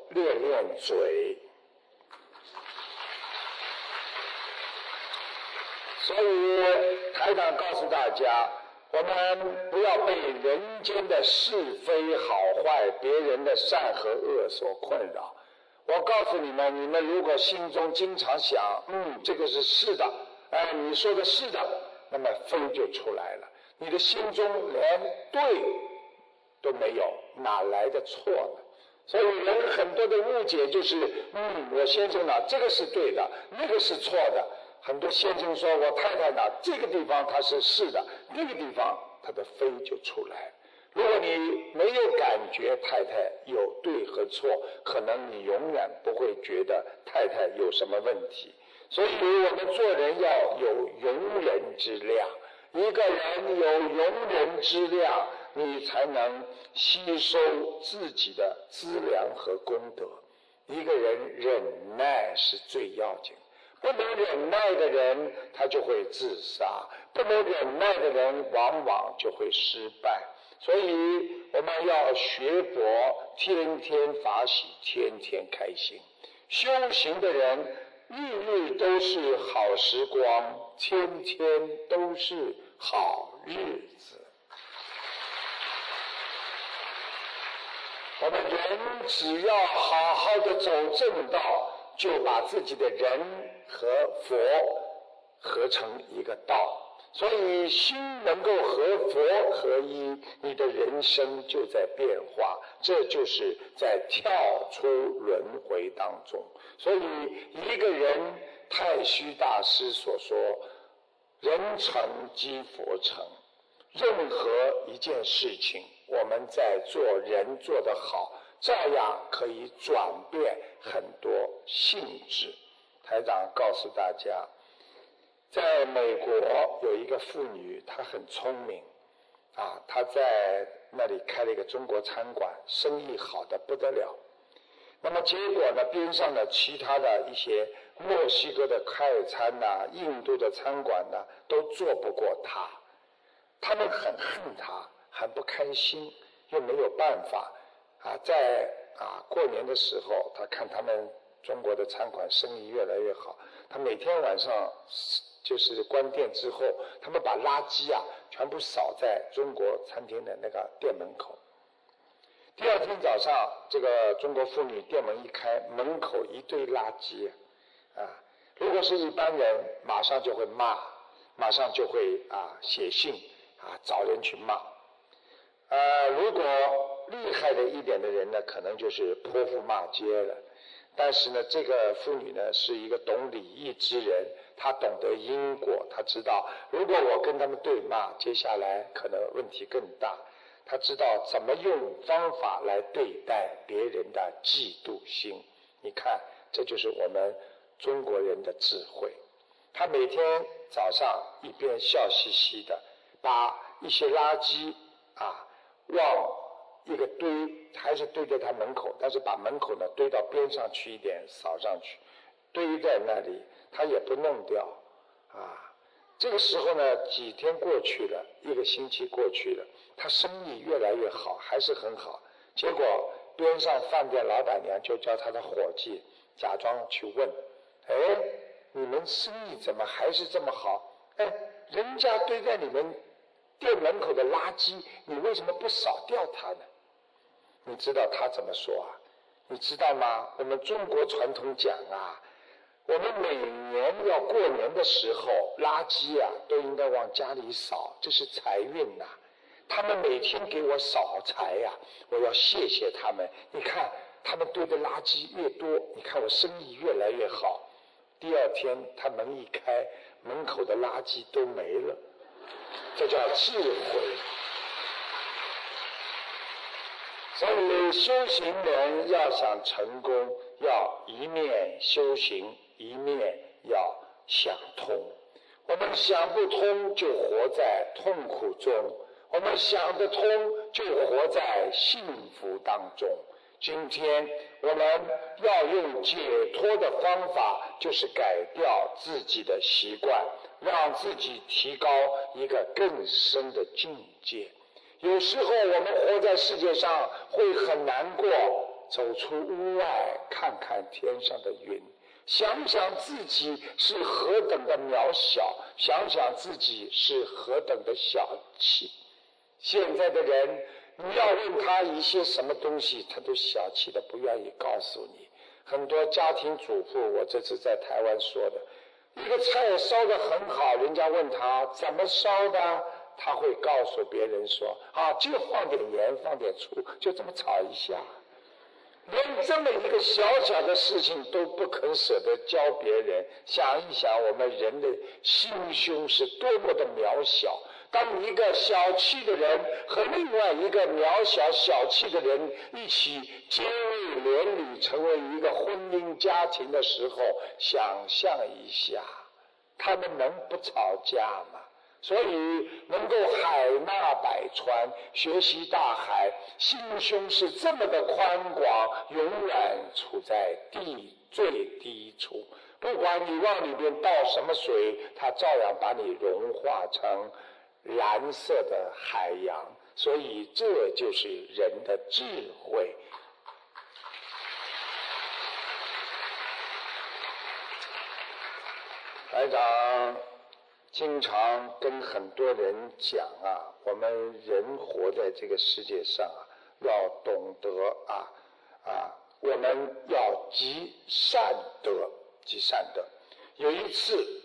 练练嘴。所以台长告诉大家。我们不要被人间的是非好坏、别人的善和恶所困扰。我告诉你们，你们如果心中经常想，嗯，这个是是的，哎，你说的是的，那么非就出来了。你的心中连对都没有，哪来的错呢？所以人很多的误解就是，嗯，我先生呢，这个是对的，那个是错的。很多先生说我太太呢，这个地方她是是的，那个地方她的非就出来。如果你没有感觉太太有对和错，可能你永远不会觉得太太有什么问题。所以我们做人要有容人之量。一个人有容人之量，你才能吸收自己的资粮和功德。一个人忍耐是最要紧。不能忍耐的人，他就会自杀；不能忍耐的人，往往就会失败。所以我们要学佛，天天法喜，天天开心。修行的人，日日都是好时光，天天都是好日子。我们人只要好好的走正道，就把自己的人。和佛合成一个道，所以心能够和佛合一，你的人生就在变化，这就是在跳出轮回当中。所以一个人，太虚大师所说：“人成即佛成。”任何一件事情，我们在做人做得好，照样可以转变很多性质。台长告诉大家，在美国有一个妇女，她很聪明，啊，她在那里开了一个中国餐馆，生意好的不得了。那么结果呢，边上的其他的一些墨西哥的快餐呐、印度的餐馆呐，都做不过她。他们很恨她，很不开心，又没有办法。啊，在啊过年的时候，他看他们。中国的餐馆生意越来越好，他每天晚上就是关店之后，他们把垃圾啊全部扫在中国餐厅的那个店门口。第二天早上，这个中国妇女店门一开，门口一堆垃圾啊！如果是一般人，马上就会骂，马上就会啊写信啊找人去骂。呃，如果厉害的一点的人呢，可能就是泼妇骂街了。但是呢，这个妇女呢是一个懂礼义之人，她懂得因果，她知道如果我跟他们对骂，接下来可能问题更大。她知道怎么用方法来对待别人的嫉妒心。你看，这就是我们中国人的智慧。她每天早上一边笑嘻嘻的，把一些垃圾啊往。一个堆还是堆在他门口，但是把门口呢堆到边上去一点，扫上去，堆在那里，他也不弄掉，啊，这个时候呢，几天过去了，一个星期过去了，他生意越来越好，还是很好。结果边上饭店老板娘就叫他的伙计假装去问，哎，你们生意怎么还是这么好？哎，人家堆在你们店门口的垃圾，你为什么不扫掉它呢？你知道他怎么说啊？你知道吗？我们中国传统讲啊，我们每年要过年的时候，垃圾啊都应该往家里扫，这是财运呐。他们每天给我扫财呀，我要谢谢他们。你看，他们堆的垃圾越多，你看我生意越来越好。第二天他门一开，门口的垃圾都没了，这叫智慧。所以修行人要想成功，要一面修行，一面要想通。我们想不通，就活在痛苦中；我们想得通，就活在幸福当中。今天我们要用解脱的方法，就是改掉自己的习惯，让自己提高一个更深的境界。有时候我们活在世界上会很难过，走出屋外看看天上的云，想想自己是何等的渺小，想想自己是何等的小气。现在的人，你要问他一些什么东西，他都小气的不愿意告诉你。很多家庭主妇，我这次在台湾说的，一个菜烧的很好，人家问他怎么烧的。他会告诉别人说：“啊，就放点盐，放点醋，就这么炒一下。”连这么一个小小的事情都不肯舍得教别人，想一想，我们人的心胸是多么的渺小。当一个小气的人和另外一个渺小小气的人一起结为连理，成为一个婚姻家庭的时候，想象一下，他们能不吵架吗？所以能够海纳百川，学习大海，心胸是这么的宽广，永远处在地最低处。不管你往里边倒什么水，它照样把你融化成。蓝色的海洋，所以这就是人的智慧。台长经常跟很多人讲啊，我们人活在这个世界上啊，要懂得啊啊，我们要积善德，积善德。有一次。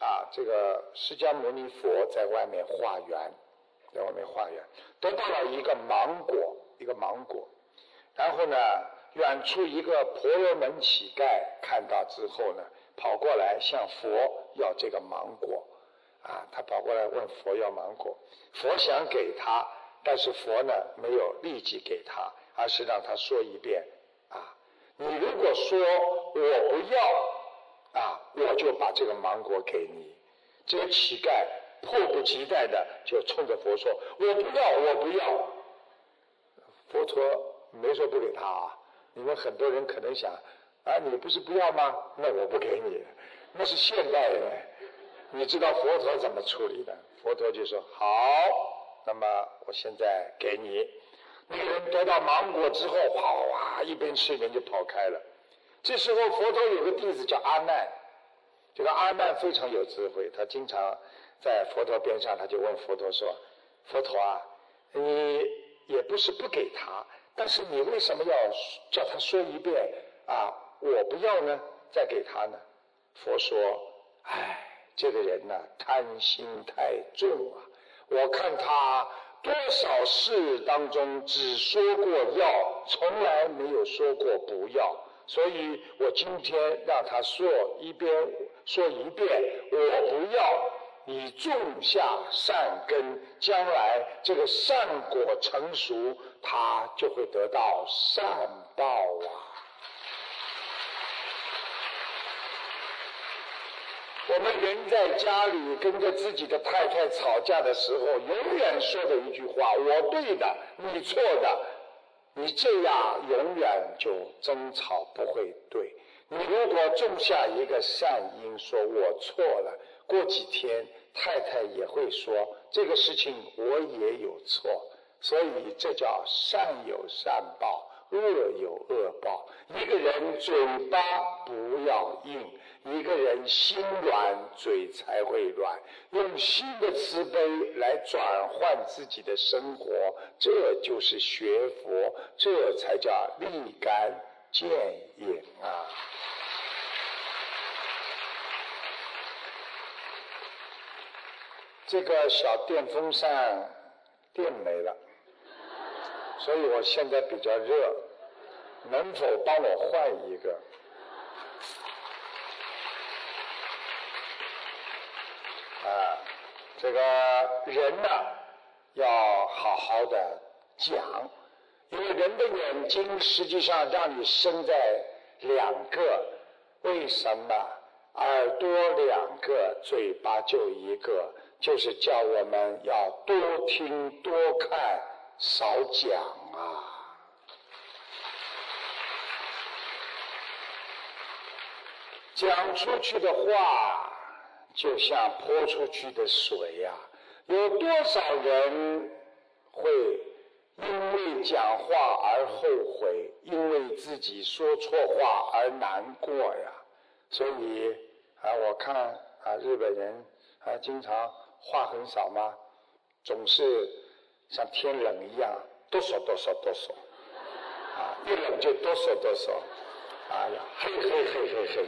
啊，这个释迦牟尼佛在外面化缘，在外面化缘，得到了一个芒果，一个芒果。然后呢，远处一个婆罗门乞丐看到之后呢，跑过来向佛要这个芒果。啊，他跑过来问佛要芒果，佛想给他，但是佛呢没有立即给他，而是让他说一遍。啊，你如果说我不要。啊，我就把这个芒果给你。这个乞丐迫不及待的就冲着佛说：“我不要，我不要。”佛陀没说不给他啊。你们很多人可能想：啊，你不是不要吗？那我不给你。那是现代人。你知道佛陀怎么处理的？佛陀就说：“好，那么我现在给你。”那个人得到芒果之后，哗哗哗，一边吃一边就跑开了。这时候，佛陀有个弟子叫阿难，这个阿难非常有智慧，他经常在佛陀边上，他就问佛陀说：“佛陀啊，你也不是不给他，但是你为什么要叫他说一遍啊？我不要呢，再给他呢？”佛说：“哎，这个人呢，贪心太重啊！我看他多少事当中只说过要，从来没有说过不要。”所以我今天让他说一遍，说一遍，我不要你种下善根，将来这个善果成熟，他就会得到善报啊。我们人在家里跟着自己的太太吵架的时候，永远说的一句话：我对的，你错的。你这样永远就争吵不会对。你如果种下一个善因，说我错了，过几天太太也会说这个事情我也有错，所以这叫善有善报，恶有恶报。一个人嘴巴不要硬。一个人心软，嘴才会软。用心的慈悲来转换自己的生活，这就是学佛，这才叫立竿见影啊！这个小电风扇电没了，所以我现在比较热，能否帮我换一个？这个人呢，要好好的讲，因为人的眼睛实际上让你生在两个，为什么耳朵两个，嘴巴就一个？就是叫我们要多听多看，少讲啊，讲出去的话。就像泼出去的水呀，有多少人会因为讲话而后悔，因为自己说错话而难过呀？所以啊，我看啊，日本人啊，经常话很少嘛，总是像天冷一样，哆嗦哆嗦哆嗦，啊，一冷就哆嗦哆嗦，哎呀，嘿嘿嘿嘿嘿，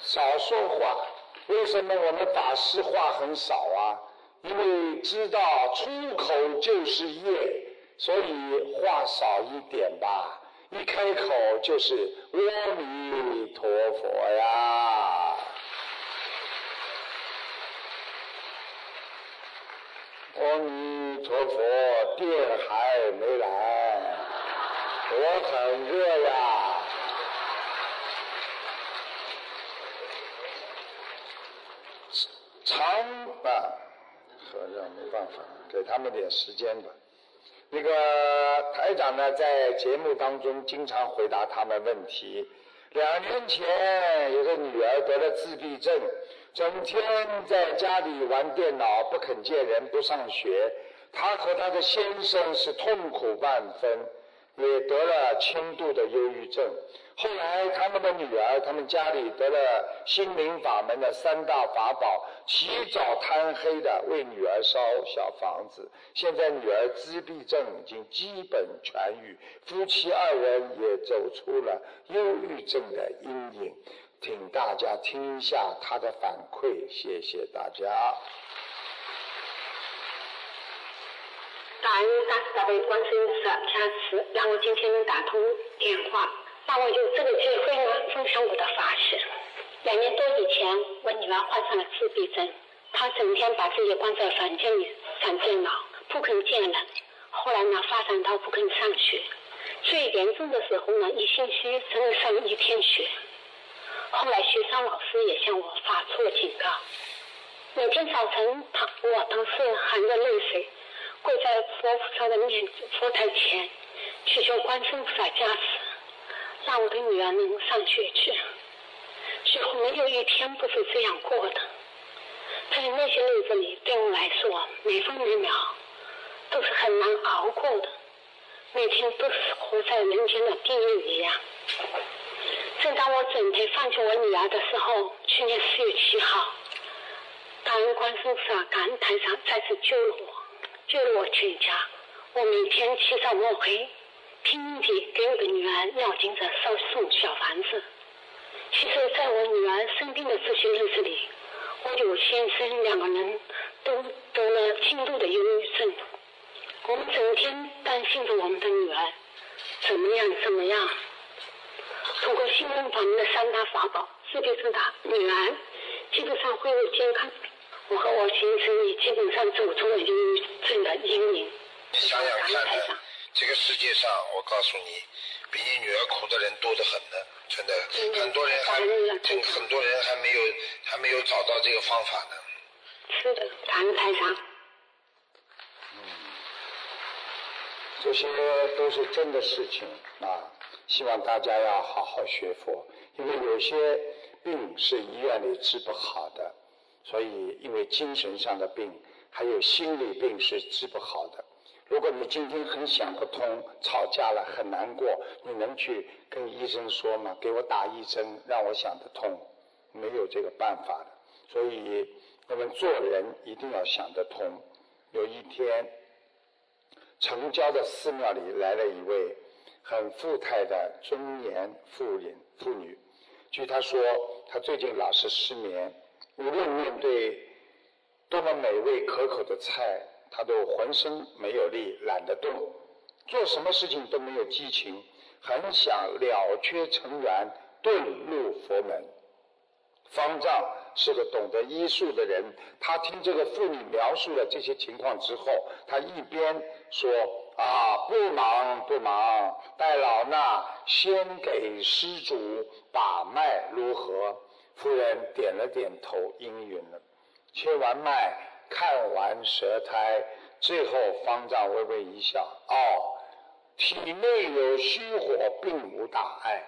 少说话。为什么我们法师话很少啊？因为知道出口就是业，所以话少一点吧。一开口就是阿弥陀佛呀，阿弥陀佛，电还没来，我很热呀。长啊，和尚没办法，给他们点时间吧。那个台长呢，在节目当中经常回答他们问题。两年前有个女儿得了自闭症，整天在家里玩电脑，不肯见人，不上学。她和她的先生是痛苦万分。也得了轻度的忧郁症。后来他们的女儿，他们家里得了心灵法门的三大法宝，起早贪黑的为女儿烧小房子。现在女儿自闭症已经基本痊愈，夫妻二人也走出了忧郁症的阴影。请大家听一下他的反馈，谢谢大家。感恩大慈大悲观世音菩萨加持，让我今天能打通电话，让我有这个机会呢分享我的法事。两年多以前，我女儿患上了自闭症，她整天把自己关在房间里上电脑，不肯见人。后来呢，发展到不肯上学，最严重的时候呢，一星期只能上一天学。后来学校老师也向我发出了警告。每天早晨，她我都是含着泪水。跪在佛菩萨的面佛台前，祈求观世菩萨加持，让我的女儿能上学去。几乎没有一天不是这样过的。在那些日子里，对我来说，每分每秒都是很难熬过的，每天都是活在人间的地狱一样。正当我准备放弃我女儿的时候，去年四月七号，感恩观世菩萨，感恩台上再次救了我。救了我全家，我每天起早摸黑，拼命地给我的女儿要紧着烧送小房子。其实，在我女儿生病的这些日子里，我有先生两个人都得了轻度的忧郁症。我们整天担心着我们的女儿怎么样怎么样。通过心灵法门的三大法宝，特别是大女儿基本上恢复健康。我和我先生也基本上走出了忧郁症的阴影。你想想看看？这个世界上，我告诉你，比你女儿苦的人多得很呢，真的。很多人还，很很多人还没有还没有找到这个方法呢。是的，感恩台长。嗯，这些都是真的事情啊！希望大家要好好学佛，因为有些病是医院里治不好的。所以，因为精神上的病，还有心理病是治不好的。如果你今天很想不通，吵架了很难过，你能去跟医生说吗？给我打一针，让我想得通，没有这个办法的。所以，我们做人一定要想得通。有一天，城郊的寺庙里来了一位很富态的中年妇人妇女，据她说，她最近老是失眠。无论面对多么美味可口的菜，他都浑身没有力，懒得动，做什么事情都没有激情，很想了却尘缘，遁入佛门。方丈是个懂得医术的人，他听这个妇女描述了这些情况之后，他一边说：“啊，不忙不忙，待老衲先给施主把脉，如何？”夫人点了点头，应允了。切完脉，看完舌苔，最后方丈微微一笑：“哦，体内有虚火，并无大碍。”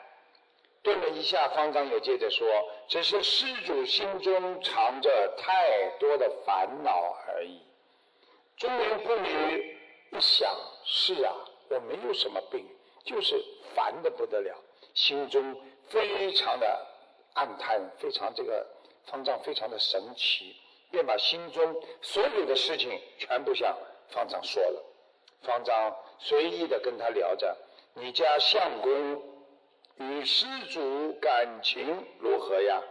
顿了一下，方丈又接着说：“只是施主心中藏着太多的烦恼而已。”中年妇女一想：“是啊，我没有什么病，就是烦的不得了，心中非常的……”暗叹非常这个方丈非常的神奇，便把心中所有的事情全部向方丈说了。方丈随意的跟他聊着：“你家相公与施主感情如何呀？”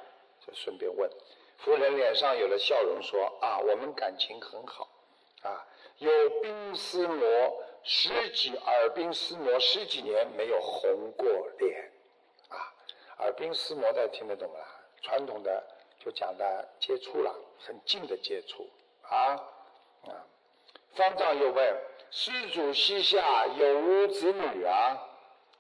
就顺便问。夫人脸上有了笑容，说：“啊，我们感情很好。啊，有冰丝魔十几耳鬓厮磨十几年没有红过脸，耳鬓厮磨大家听得懂了？传统的就讲的接触了，很近的接触啊啊。方丈又问：施主膝下有无子女啊？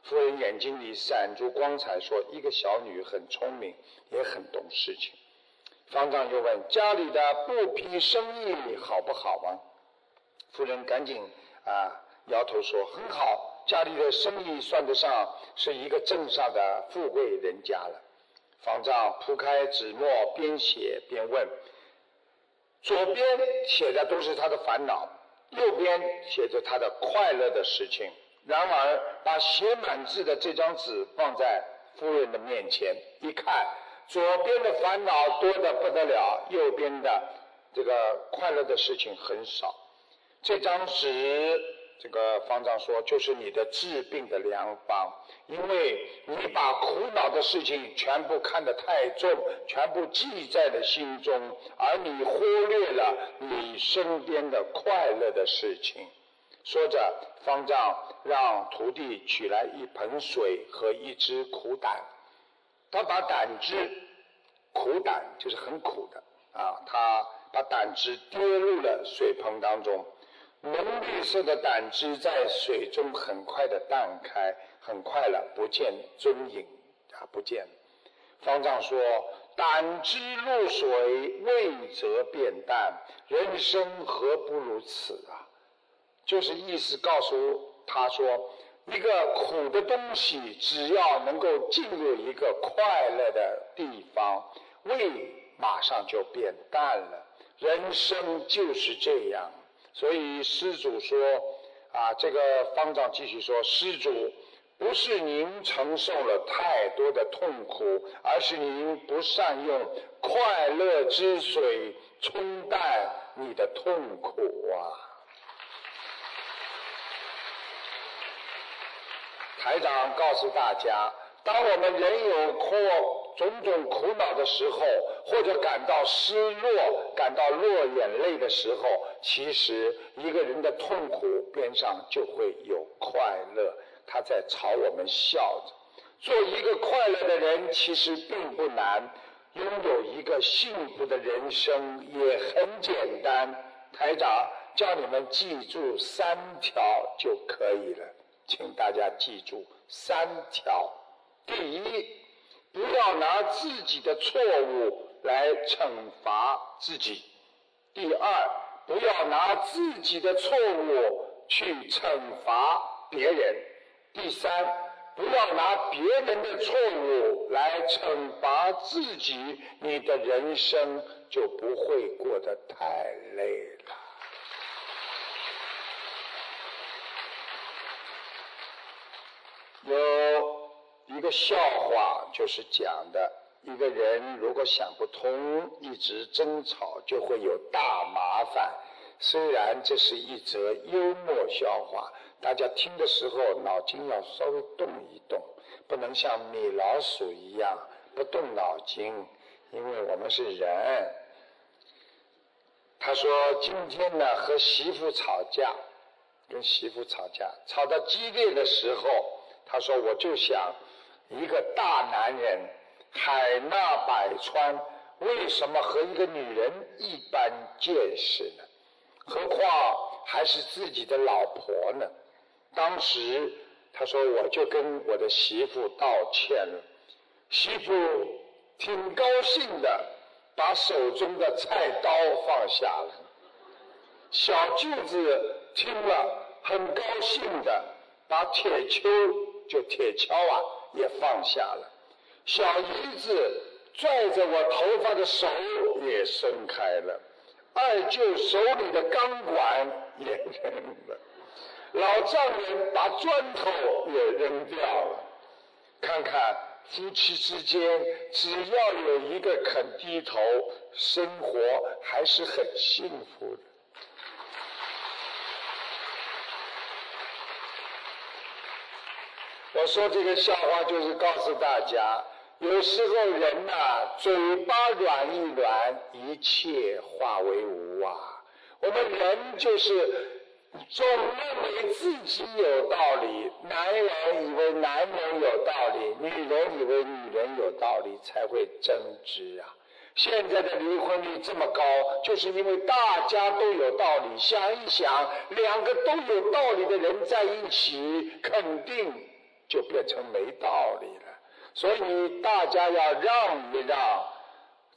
夫人眼睛里闪着光彩，说：一个小女很聪明，也很懂事情。方丈又问：家里的布匹生意好不好啊？夫人赶紧啊。摇头说：“很好，家里的生意算得上是一个镇上的富贵人家了。”方丈铺开纸墨，边写边问：“左边写的都是他的烦恼，右边写着他的快乐的事情。”然而，把写满字的这张纸放在夫人的面前，一看，左边的烦恼多得不得了，右边的这个快乐的事情很少。这张纸。这个方丈说，就是你的治病的良方，因为你把苦恼的事情全部看得太重，全部记在了心中，而你忽略了你身边的快乐的事情。说着，方丈让徒弟取来一盆水和一只苦胆，他把胆汁，苦胆就是很苦的啊，他把胆汁跌入了水盆当中。浓绿色的胆汁在水中很快的淡开，很快了，不见踪影啊，不见。方丈说：“胆汁入水，味则变淡。人生何不如此啊？”就是意思告诉他说，一个苦的东西，只要能够进入一个快乐的地方，味马上就变淡了。人生就是这样。所以施主说啊，这个方丈继续说，施主不是您承受了太多的痛苦，而是您不善用快乐之水冲淡你的痛苦啊。台长告诉大家，当我们人有扩。种种苦恼的时候，或者感到失落、感到落眼泪的时候，其实一个人的痛苦边上就会有快乐，他在朝我们笑着。做一个快乐的人其实并不难，拥有一个幸福的人生也很简单。台长叫你们记住三条就可以了，请大家记住三条。第一。不要拿自己的错误来惩罚自己。第二，不要拿自己的错误去惩罚别人。第三，不要拿别人的错误来惩罚自己，你的人生就不会过得太累了。有。一个笑话就是讲的，一个人如果想不通，一直争吵就会有大麻烦。虽然这是一则幽默笑话，大家听的时候脑筋要稍微动一动，不能像米老鼠一样不动脑筋，因为我们是人。他说今天呢和媳妇吵架，跟媳妇吵架，吵到激烈的时候，他说我就想。一个大男人海纳百川，为什么和一个女人一般见识呢？何况还是自己的老婆呢？当时他说：“我就跟我的媳妇道歉了。”媳妇挺高兴的，把手中的菜刀放下了。小舅子听了很高兴的，把铁锹就铁锹啊。也放下了，小姨子拽着我头发的手也伸开了，二舅手里的钢管也扔了，老丈人把砖头也扔掉了。看看夫妻之间，只要有一个肯低头，生活还是很幸福的。说这个笑话就是告诉大家，有时候人呐，嘴巴软一软，一切化为无啊。我们人就是总认为自己有道理，男人以为男人有道理，女人以为女人有道理，才会争执啊！现在的离婚率这么高，就是因为大家都有道理。想一想，两个都有道理的人在一起，肯定就变成没道理了。所以大家要让一让，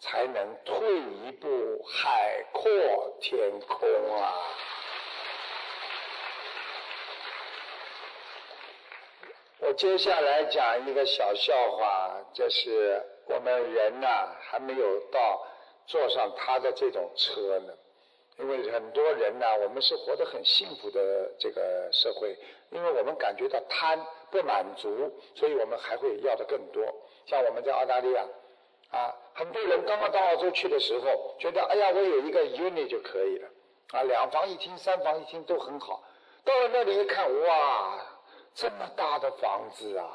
才能退一步，海阔天空啊！我接下来讲一个小笑话，就是我们人呐还没有到坐上他的这种车呢，因为很多人呢，我们是活得很幸福的这个社会，因为我们感觉到贪不满足，所以我们还会要的更多。像我们在澳大利亚啊，很多人刚刚到澳洲去的时候，觉得哎呀，我有一个 unit 就可以了啊，两房一厅、三房一厅都很好。到了那里一看，哇！这么大的房子啊！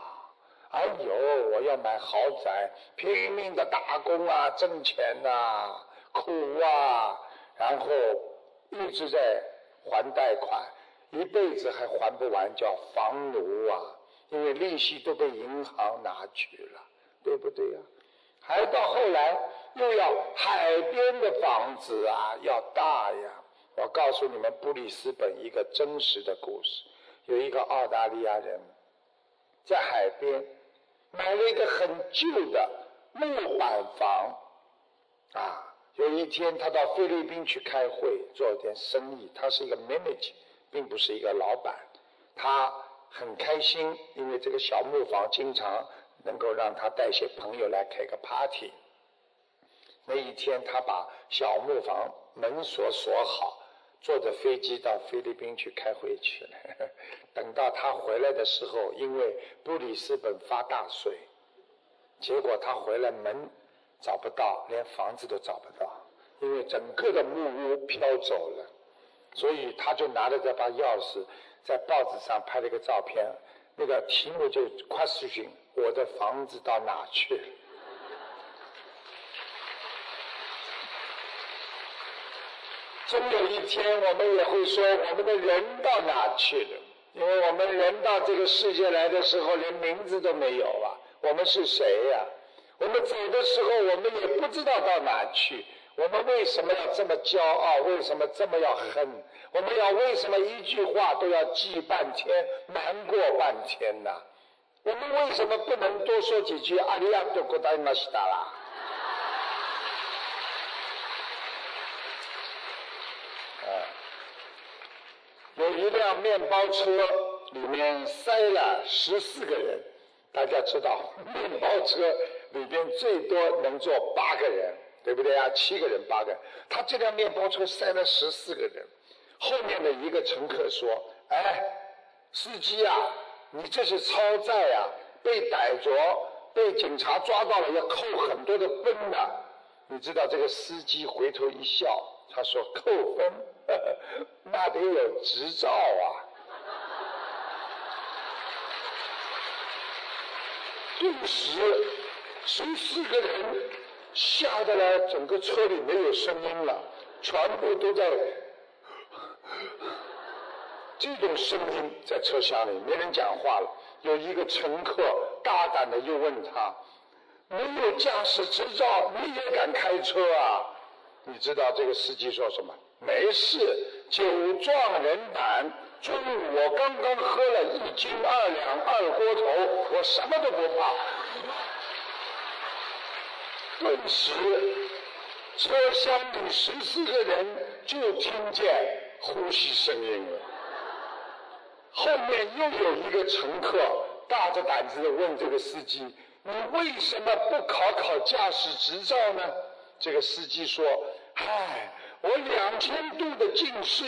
哎呦，我要买豪宅，拼命的打工啊，挣钱呐，苦啊，然后一直在还贷款，一辈子还还不完，叫房奴啊！因为利息都被银行拿去了，对不对呀？还到后来又要海边的房子啊，要大呀！我告诉你们布里斯本一个真实的故事。有一个澳大利亚人，在海边买了一个很旧的木板房，啊，有一天他到菲律宾去开会做点生意，他是一个 manager，并不是一个老板，他很开心，因为这个小木房经常能够让他带些朋友来开个 party。那一天他把小木房门锁锁好。坐着飞机到菲律宾去开会去了。等到他回来的时候，因为布里斯本发大水，结果他回来门找不到，连房子都找不到，因为整个的木屋飘走了。所以他就拿着这把钥匙，在报纸上拍了一个照片，那个题目就 question：我的房子到哪去了？终有一天，我们也会说我们的人到哪去了？因为我们人到这个世界来的时候，连名字都没有啊！我们是谁呀？我们走的时候，我们也不知道到哪去。我们为什么要这么骄傲？为什么这么要恨？我们要为什么一句话都要记半天、难过半天呢？我们为什么不能多说几句阿里亚多古达马西达拉？有一辆面包车，里面塞了十四个人。大家知道，面包车里边最多能坐八个人，对不对啊？七个人、八个。他这辆面包车塞了十四个人。后面的一个乘客说：“哎，司机啊，你这是超载啊！被逮着，被警察抓到了，要扣很多的分的。”你知道这个司机回头一笑，他说：“扣分。”那得有执照啊！顿时十四个人吓得呢，整个车里没有声音了，全部都在这种声音在车厢里，没人讲话了。有一个乘客大胆的又问他：“没有驾驶执照，你也敢开车啊？”你知道这个司机说什么？没事，酒壮人胆。中午我刚刚喝了一斤二两二锅头，我什么都不怕。顿时，车厢里十四个人就听见呼吸声音了。后面又有一个乘客大着胆子的问这个司机：“你为什么不考考驾驶执照呢？”这个司机说：“唉。”我两千度的近视，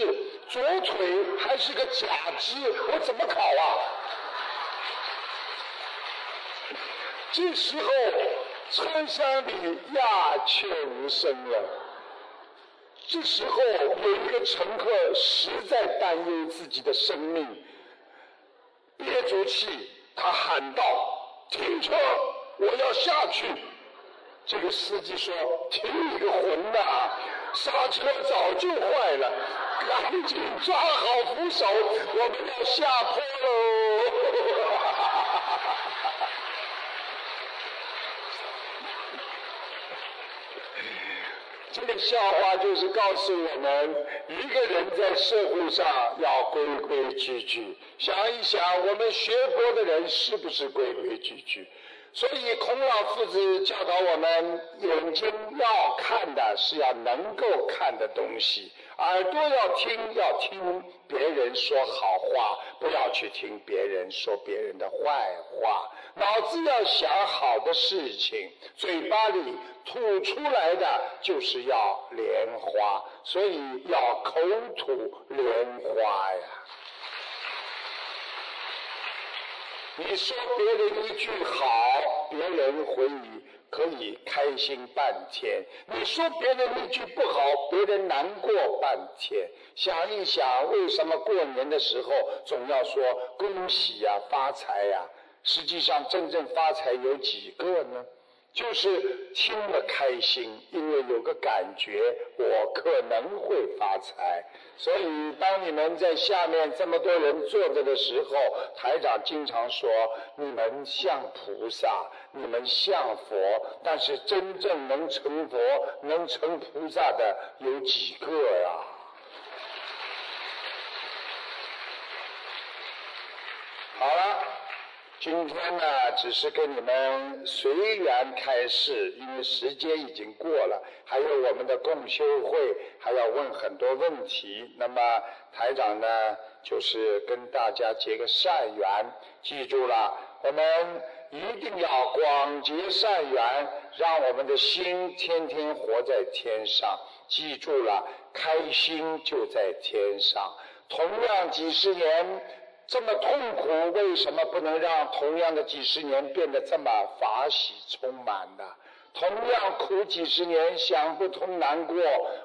左腿还是个假肢，我怎么考啊？这时候车厢里鸦雀无声了。这时候有一个乘客实在担忧自己的生命，憋住气，他喊道：“停车，我要下去。”这个司机说：“停你个魂呐！”刹车早就坏了，赶紧抓好扶手，我们要下坡喽！这个笑话就是告诉我们，一个人在社会上要规规矩矩。想一想，我们学佛的人是不是规规矩矩？所以孔老夫子教导我们，眼睛要看的是要能够看的东西，耳朵要听要听别人说好话，不要去听别人说别人的坏话。脑子要想好的事情，嘴巴里吐出来的就是要莲花，所以要口吐莲花呀。你说别人一句好，别人回你可以开心半天；你说别人一句不好，别人难过半天。想一想，为什么过年的时候总要说恭喜呀、发财呀？实际上，真正发财有几个呢？就是听了开心，因为有个感觉，我可能会发财。所以，当你们在下面这么多人坐着的时候，台长经常说：你们像菩萨，你们像佛，但是真正能成佛、能成菩萨的有几个呀？好了。今天呢，只是跟你们随缘开示，因为时间已经过了，还有我们的共修会，还要问很多问题。那么台长呢，就是跟大家结个善缘，记住了，我们一定要广结善缘，让我们的心天天活在天上。记住了，开心就在天上。同样几十年。这么痛苦，为什么不能让同样的几十年变得这么法喜充满呢？同样苦几十年，想不通难过，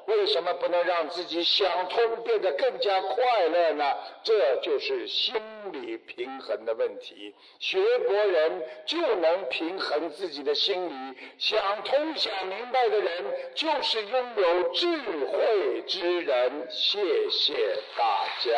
为什么不能让自己想通，变得更加快乐呢？这就是心理平衡的问题。学佛人就能平衡自己的心理，想通想明白的人就是拥有智慧之人。谢谢大家。